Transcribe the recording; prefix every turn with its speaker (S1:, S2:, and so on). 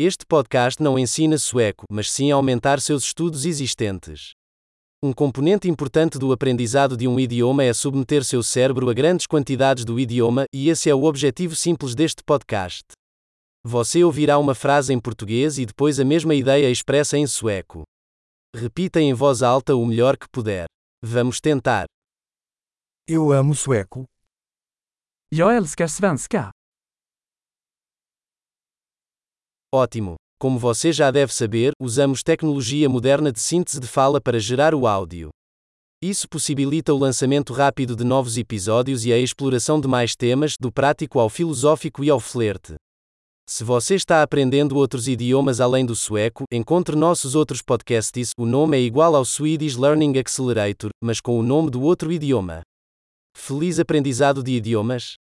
S1: Este podcast não ensina sueco, mas sim aumentar seus estudos existentes. Um componente importante do aprendizado de um idioma é submeter seu cérebro a grandes quantidades do idioma, e esse é o objetivo simples deste podcast. Você ouvirá uma frase em português e depois a mesma ideia expressa em sueco. Repita em voz alta o melhor que puder. Vamos tentar.
S2: Eu amo sueco.
S3: Jag älskar svenska.
S1: Ótimo! Como você já deve saber, usamos tecnologia moderna de síntese de fala para gerar o áudio. Isso possibilita o lançamento rápido de novos episódios e a exploração de mais temas, do prático ao filosófico e ao flerte. Se você está aprendendo outros idiomas além do sueco, encontre nossos outros podcasts. O nome é igual ao Swedish Learning Accelerator, mas com o nome do outro idioma. Feliz aprendizado de idiomas!